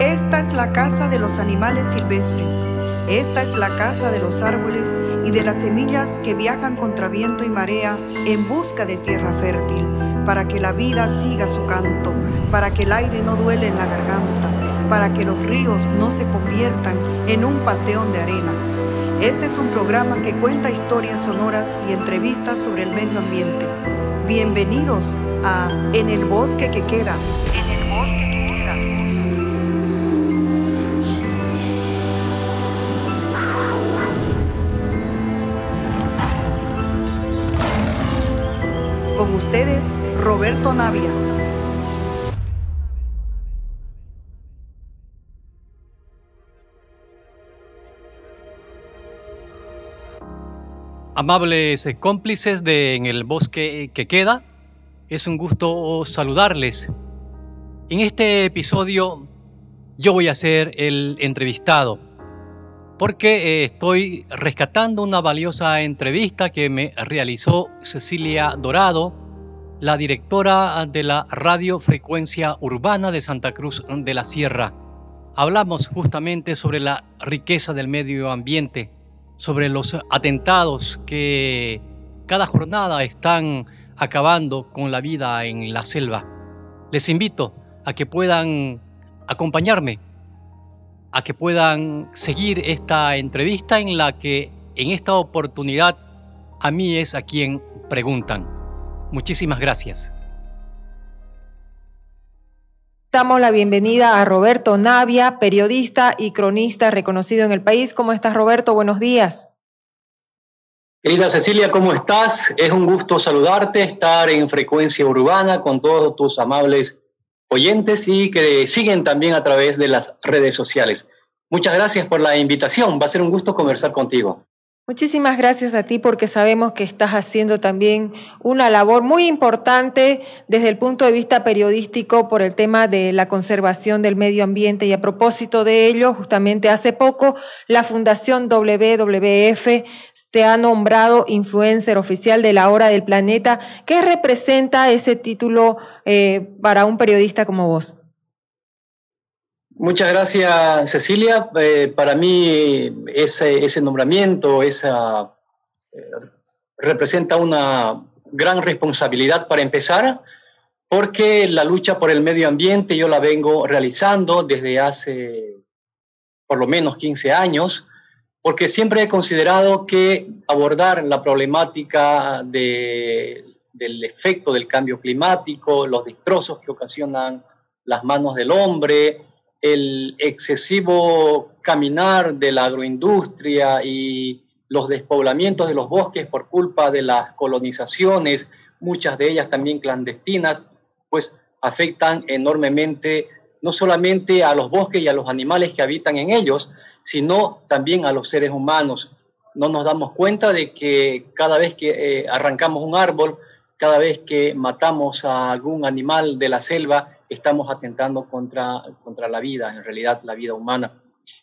Esta es la casa de los animales silvestres. Esta es la casa de los árboles y de las semillas que viajan contra viento y marea en busca de tierra fértil, para que la vida siga su canto, para que el aire no duele en la garganta, para que los ríos no se conviertan en un panteón de arena. Este es un programa que cuenta historias sonoras y entrevistas sobre el medio ambiente. Bienvenidos a En el bosque que queda. Ustedes, Roberto Navia. Amables cómplices de En el bosque que queda, es un gusto saludarles. En este episodio yo voy a ser el entrevistado porque eh, estoy rescatando una valiosa entrevista que me realizó Cecilia Dorado, la directora de la Radio Frecuencia Urbana de Santa Cruz de la Sierra. Hablamos justamente sobre la riqueza del medio ambiente, sobre los atentados que cada jornada están acabando con la vida en la selva. Les invito a que puedan acompañarme, a que puedan seguir esta entrevista en la que en esta oportunidad a mí es a quien preguntan. Muchísimas gracias. Damos la bienvenida a Roberto Navia, periodista y cronista reconocido en el país. ¿Cómo estás, Roberto? Buenos días. Querida Cecilia, ¿cómo estás? Es un gusto saludarte, estar en frecuencia urbana con todos tus amables oyentes y que siguen también a través de las redes sociales. Muchas gracias por la invitación. Va a ser un gusto conversar contigo. Muchísimas gracias a ti porque sabemos que estás haciendo también una labor muy importante desde el punto de vista periodístico por el tema de la conservación del medio ambiente y a propósito de ello, justamente hace poco la Fundación WWF te ha nombrado influencer oficial de la hora del planeta. ¿Qué representa ese título eh, para un periodista como vos? Muchas gracias, Cecilia. Eh, para mí ese, nombramiento esa, eh, representa una gran responsabilidad para empezar, porque la lucha por el medio ambiente yo la vengo realizando desde hace por lo menos 15 años, porque siempre he considerado que abordar la problemática de, del efecto del cambio climático, los destrozos que ocasionan las manos del hombre, el excesivo caminar de la agroindustria y los despoblamientos de los bosques por culpa de las colonizaciones, muchas de ellas también clandestinas, pues afectan enormemente no solamente a los bosques y a los animales que habitan en ellos, sino también a los seres humanos. No nos damos cuenta de que cada vez que eh, arrancamos un árbol, cada vez que matamos a algún animal de la selva, estamos atentando contra, contra la vida, en realidad la vida humana.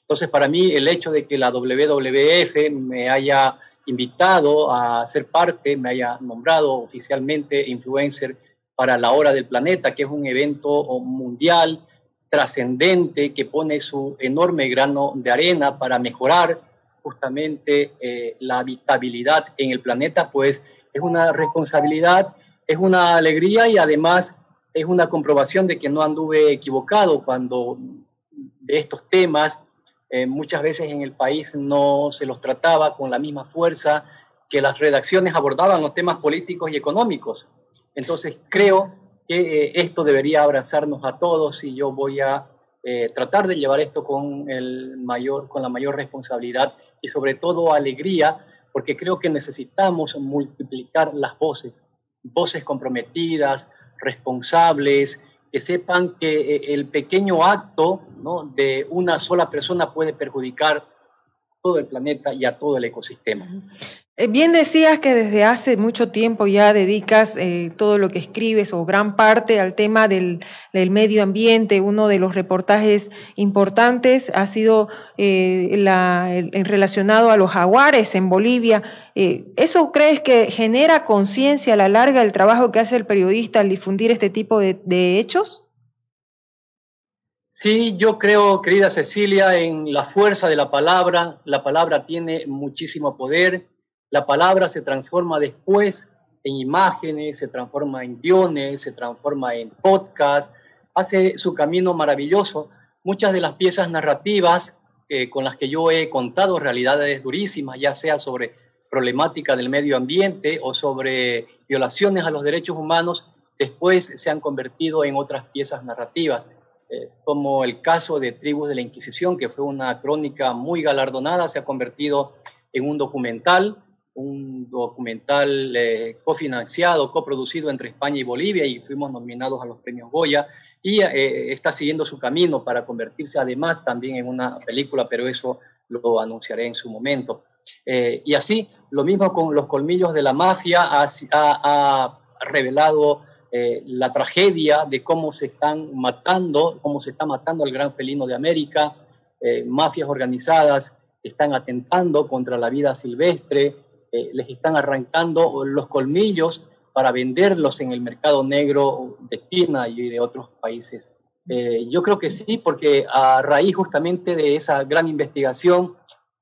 Entonces, para mí, el hecho de que la WWF me haya invitado a ser parte, me haya nombrado oficialmente influencer para la hora del planeta, que es un evento mundial trascendente que pone su enorme grano de arena para mejorar justamente eh, la habitabilidad en el planeta, pues es una responsabilidad, es una alegría y además es una comprobación de que no anduve equivocado cuando de estos temas eh, muchas veces en el país no se los trataba con la misma fuerza que las redacciones abordaban los temas políticos y económicos. Entonces creo que eh, esto debería abrazarnos a todos y yo voy a eh, tratar de llevar esto con, el mayor, con la mayor responsabilidad y sobre todo alegría, porque creo que necesitamos multiplicar las voces, voces comprometidas, responsables, que sepan que eh, el pequeño acto de una sola persona puede perjudicar todo el planeta y a todo el ecosistema. Eh, bien decías que desde hace mucho tiempo ya dedicas eh, todo lo que escribes o gran parte al tema del, medio ambiente. Uno de los reportajes importantes ha sido eh, el, relacionado a los jaguares en Bolivia. ¿Eso crees que genera conciencia a la larga el trabajo que hace el periodista al difundir este tipo de hechos? Sí, yo creo, querida Cecilia, en la fuerza de la palabra. La palabra tiene muchísimo poder. La palabra se transforma después en imágenes, se transforma en guiones, se transforma en podcast, hace su camino maravilloso. Muchas de las piezas narrativas eh, con las que yo he contado realidades durísimas, ya sea sobre problemática del medio ambiente o sobre violaciones a los derechos humanos, después se han convertido en otras piezas narrativas, eh, como el caso de Tribus de la Inquisición, que fue una crónica muy galardonada, se ha convertido en un documental, un documental eh, cofinanciado, coproducido entre España y Bolivia y fuimos nominados a los premios Goya y eh, está siguiendo su camino para convertirse además también en una película, pero eso lo anunciaré en su momento. Eh, y así, lo mismo con Los Colmillos de la Mafia, ha, ha, revelado eh, la tragedia de cómo se están matando, cómo se está matando el gran felino de América, mafias organizadas están atentando contra la vida silvestre, les están arrancando los colmillos para venderlos en el mercado negro de China y de otros países. Eh, yo creo que sí, porque a raíz justamente de esa gran investigación,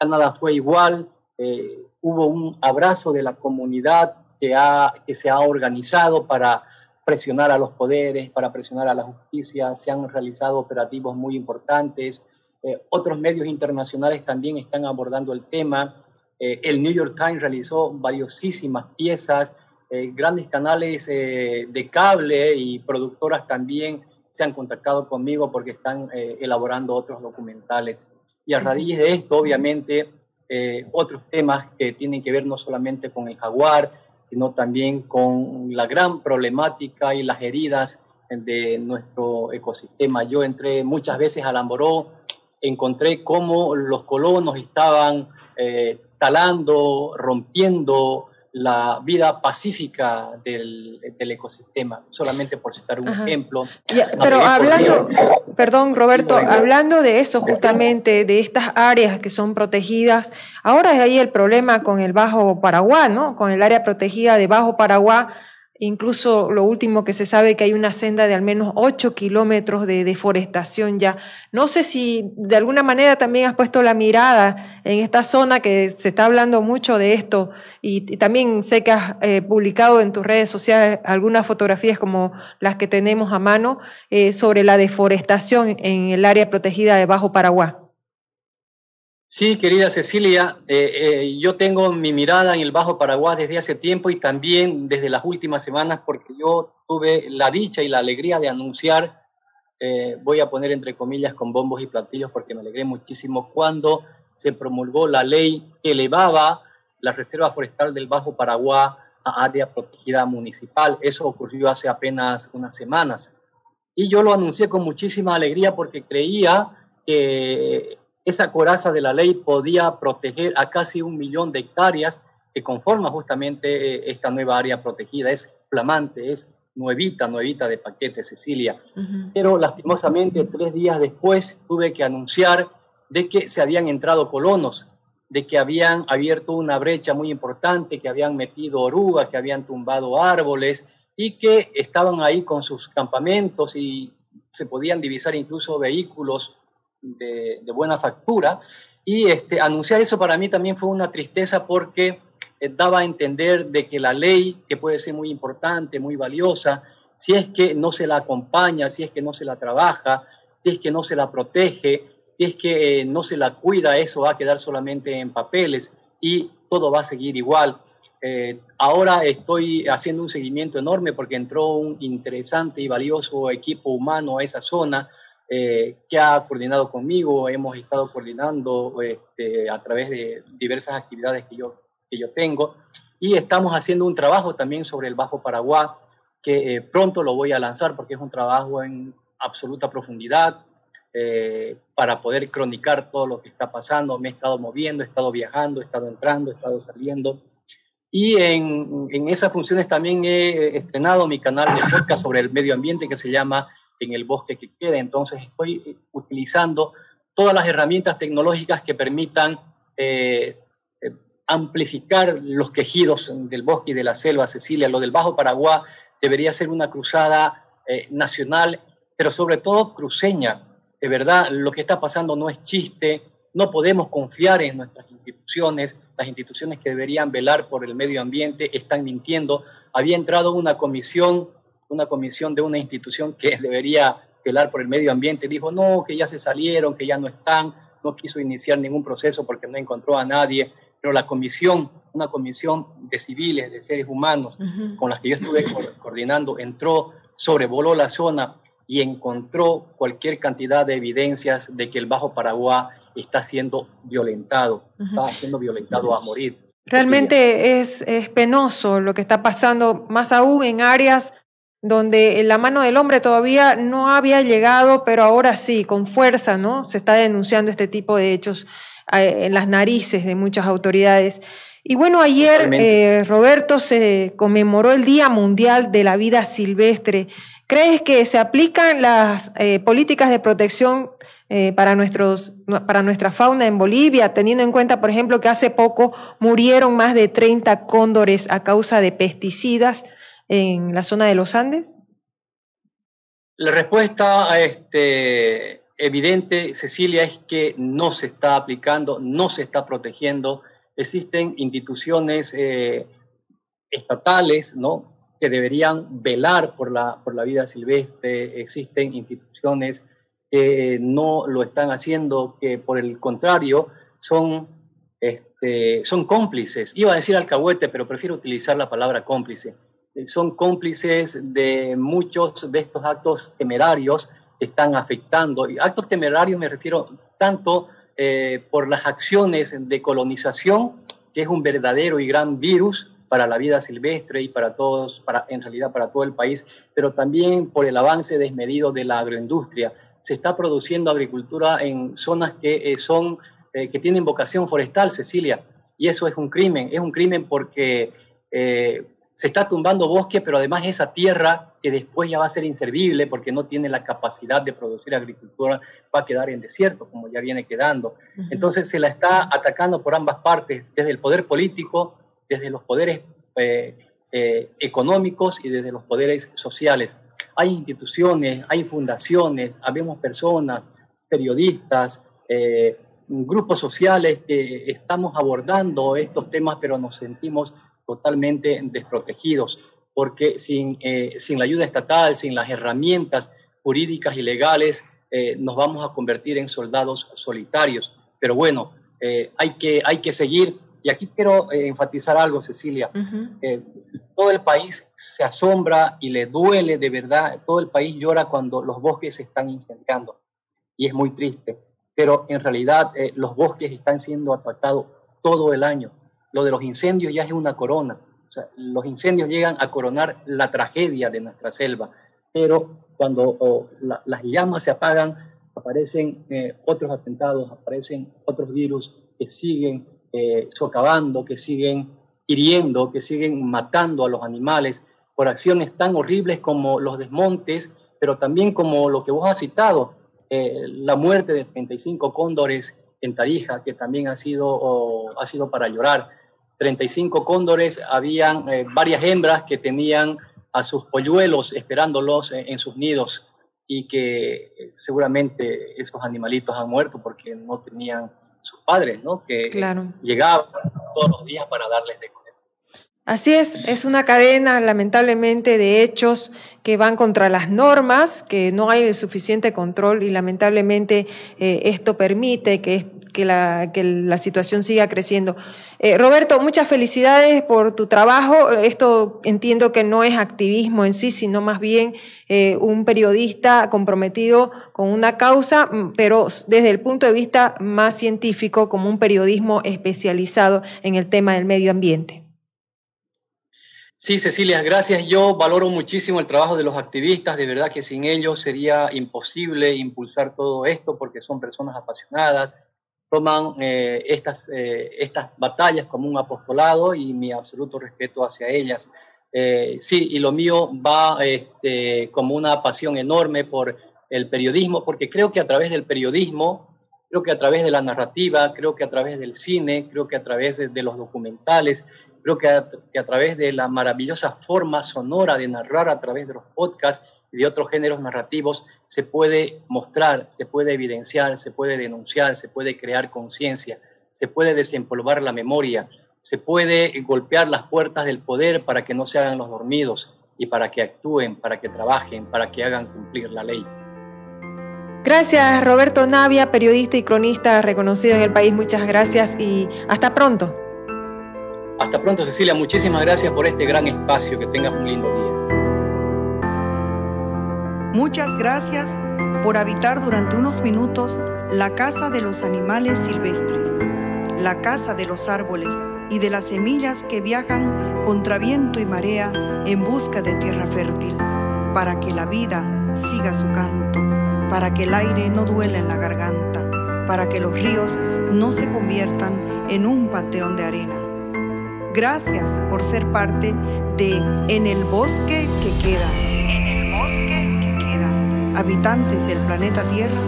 nada fue igual, eh, hubo un abrazo de la comunidad que, ha, que se ha organizado para presionar a los poderes, para presionar a la justicia, se han realizado operativos muy importantes, eh, otros medios internacionales también están abordando el tema, el New York Times realizó valiosísimas piezas, eh, grandes canales eh, de cable y productoras también se han contactado conmigo porque están eh, elaborando otros documentales. Y a raíz de esto, obviamente, otros temas que tienen que ver no solamente con el jaguar, sino también con la gran problemática y las heridas de nuestro ecosistema. Yo entré muchas veces a Lamboró, encontré cómo los colonos estaban talando, rompiendo la vida pacífica del, ecosistema, solamente por citar un ejemplo. pero hablando, perdón Roberto, hablando de eso justamente, de estas áreas que son protegidas, ahora es ahí el problema con el Bajo Paraguay, ¿no? Con el área protegida de Bajo Paraguay, Incluso lo último que se sabe que hay una senda de al menos 8 kilómetros de deforestación ya. No sé si de alguna manera también has puesto la mirada en esta zona que se está hablando mucho de esto y, también sé que has eh, publicado en tus redes sociales algunas fotografías como las que tenemos a mano eh, sobre la deforestación en el área protegida de Bajo Paraguay. Sí, querida Cecilia, eh, eh, yo tengo mi mirada en el Bajo Paraguay desde hace tiempo y también desde las últimas semanas porque yo tuve la dicha y la alegría de anunciar, eh, voy a poner entre comillas con bombos y platillos porque me alegré muchísimo cuando se promulgó la ley que elevaba la Reserva Forestal del Bajo Paraguay a área protegida municipal. Eso ocurrió hace apenas unas semanas. Y yo lo anuncié con muchísima alegría porque creía que esa coraza de la ley podía proteger a casi un millón de hectáreas que conforma justamente eh, esta nueva área protegida. Es flamante, es nuevita, nuevita de paquete, Cecilia. Pero lastimosamente, tres días después tuve que anunciar de que se habían entrado colonos, de que habían abierto una brecha muy importante, que habían metido orugas, que habían tumbado árboles y que estaban ahí con sus campamentos y se podían divisar incluso vehículos de, buena factura. Y este, anunciar eso para mí también fue una tristeza porque eh, daba a entender de que la ley, que puede ser muy importante, muy valiosa, si es que no se la acompaña, si es que no se la trabaja, si es que no se la protege, si es que eh, no se la cuida, eso va a quedar solamente en papeles y todo va a seguir igual. Eh, ahora estoy haciendo un seguimiento enorme porque entró un interesante y valioso equipo humano a esa zona eh, que ha coordinado conmigo, hemos estado coordinando este, a través de diversas actividades que yo, que yo tengo y estamos haciendo un trabajo también sobre el Bajo Paraguay que eh, pronto lo voy a lanzar porque es un trabajo en absoluta profundidad eh, para poder cronicar todo lo que está pasando. Me he estado moviendo, he estado viajando, he estado entrando, he estado saliendo. Y en, en esas funciones también he estrenado mi canal de podcast sobre el medio ambiente que se llama en el bosque que quede. Entonces estoy eh, utilizando todas las herramientas tecnológicas que permitan eh, eh, amplificar los quejidos del bosque y de la selva, Cecilia. Lo del Bajo Paraguay debería ser una cruzada nacional, pero sobre todo cruceña, de verdad lo que está pasando no es chiste, no podemos confiar en nuestras instituciones, las instituciones que deberían velar por el medio ambiente están mintiendo. Había entrado una comisión, una comisión de una institución que debería velar por el medio ambiente, dijo no, que ya se salieron, que ya no están, no quiso iniciar ningún proceso porque no encontró a nadie, pero la comisión, una comisión de civiles, de seres humanos, con las que yo estuve coordinando, entró, sobrevoló la zona y encontró cualquier cantidad de evidencias de que el Bajo Paraguay está siendo violentado, está siendo violentado a morir. Realmente es, es penoso lo que está pasando, más aún en áreas donde la mano del hombre todavía no había llegado, pero ahora sí, con fuerza, ¿no? Se está denunciando este tipo de hechos eh, en las narices de muchas autoridades. Y bueno, ayer, eh, Roberto, se conmemoró el Día Mundial de la Vida Silvestre. ¿Crees que se aplican las eh, políticas de protección para, nuestros, para nuestra fauna en Bolivia, teniendo en cuenta, por ejemplo, que hace poco murieron más de 30 cóndores a causa de pesticidas en la zona de los Andes? La respuesta a este, evidente, Cecilia, es que no se está aplicando, no se está protegiendo. Existen instituciones eh, estatales, ¿no? que deberían velar por la, por la vida silvestre, existen instituciones que no lo están haciendo, que por el contrario son, este, son cómplices. Iba a decir alcahuete, pero prefiero utilizar la palabra cómplice. Son cómplices de muchos de estos actos temerarios están afectando. Y actos temerarios me refiero tanto eh, por las acciones de colonización, que es un verdadero y gran virus para la vida silvestre y para todos, para, en realidad para todo el país, pero también por el avance desmedido de la agroindustria. Se está produciendo agricultura en zonas que eh, son eh, que tienen vocación forestal, Cecilia, y eso es un crimen. Es un crimen porque se está tumbando bosque, pero además esa tierra que después ya va a ser inservible porque no tiene la capacidad de producir agricultura, va a quedar en desierto, como ya viene quedando. Entonces se la está atacando por ambas partes, desde el poder político, desde los poderes eh, eh, económicos y desde los poderes sociales. Hay instituciones, hay fundaciones, habemos personas, periodistas, eh, grupos sociales que estamos abordando estos temas, pero nos sentimos totalmente desprotegidos, porque sin, eh, sin la ayuda estatal, sin las herramientas jurídicas y legales, eh, nos vamos a convertir en soldados solitarios. Pero bueno, eh, hay, que, hay que seguir. Y aquí quiero enfatizar algo, Cecilia. todo el país se asombra y le duele de verdad, todo el país llora cuando los bosques se están incendiando. Y es muy triste. Pero en realidad los bosques están siendo atacados todo el año lo de los incendios ya es una corona. O sea, los incendios llegan a coronar la tragedia de nuestra selva, pero cuando las llamas se apagan, aparecen eh, otros atentados, aparecen otros virus que siguen eh, socavando, que siguen hiriendo, que siguen matando a los animales por acciones tan horribles como los desmontes, pero también como lo que vos has citado, eh, la muerte de 35 cóndores en Tarija, que también ha sido, ha sido para llorar. 35 cóndores, habían eh, varias hembras que tenían a sus polluelos esperándolos en, sus nidos y que eh, seguramente esos animalitos han muerto porque no tenían sus padres, ¿no? Que llegaban todos los días para darles de comer. Así es, es una cadena lamentablemente de hechos que van contra las normas, que no hay el suficiente control y lamentablemente eh, esto permite que, la, situación siga creciendo. Eh, Roberto, muchas felicidades por tu trabajo. Esto entiendo que no es activismo en sí, sino más bien eh, un periodista comprometido con una causa, pero desde el punto de vista más científico, como un periodismo especializado en el tema del medio ambiente. Sí, Cecilia, gracias. Yo valoro muchísimo el trabajo de los activistas. De verdad que sin ellos sería imposible impulsar todo esto porque son personas apasionadas, toman eh, estas, eh, estas batallas como un apostolado y mi absoluto respeto hacia ellas. Eh, sí, y lo mío va este, como una pasión enorme por el periodismo, porque creo que a través del periodismo, creo que a través de la narrativa, creo que a través del cine, creo que a través de los documentales, Creo que a, través de la maravillosa forma sonora de narrar a través de los podcasts, y de otros géneros narrativos se puede mostrar, se puede evidenciar, se puede denunciar, se puede crear conciencia, se puede desempolvar la memoria, se puede golpear las puertas del poder para que no se hagan los dormidos y para que actúen, para que trabajen, para que hagan cumplir la ley. Gracias, Roberto Navia, periodista y cronista reconocido en el país. Muchas gracias y hasta pronto. Hasta pronto, Cecilia. Muchísimas gracias por este gran espacio. Que tengas un lindo día. Muchas gracias por habitar durante unos minutos la casa de los animales silvestres, la casa de los árboles y de las semillas que viajan contra viento y marea en busca de tierra fértil, para que la vida siga su canto para que el aire no duela en la garganta, para que los ríos no se conviertan en un panteón de arena. Gracias por ser parte de En el bosque que queda. Habitantes del planeta Tierra,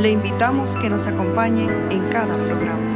le invitamos que nos acompañe en cada programa.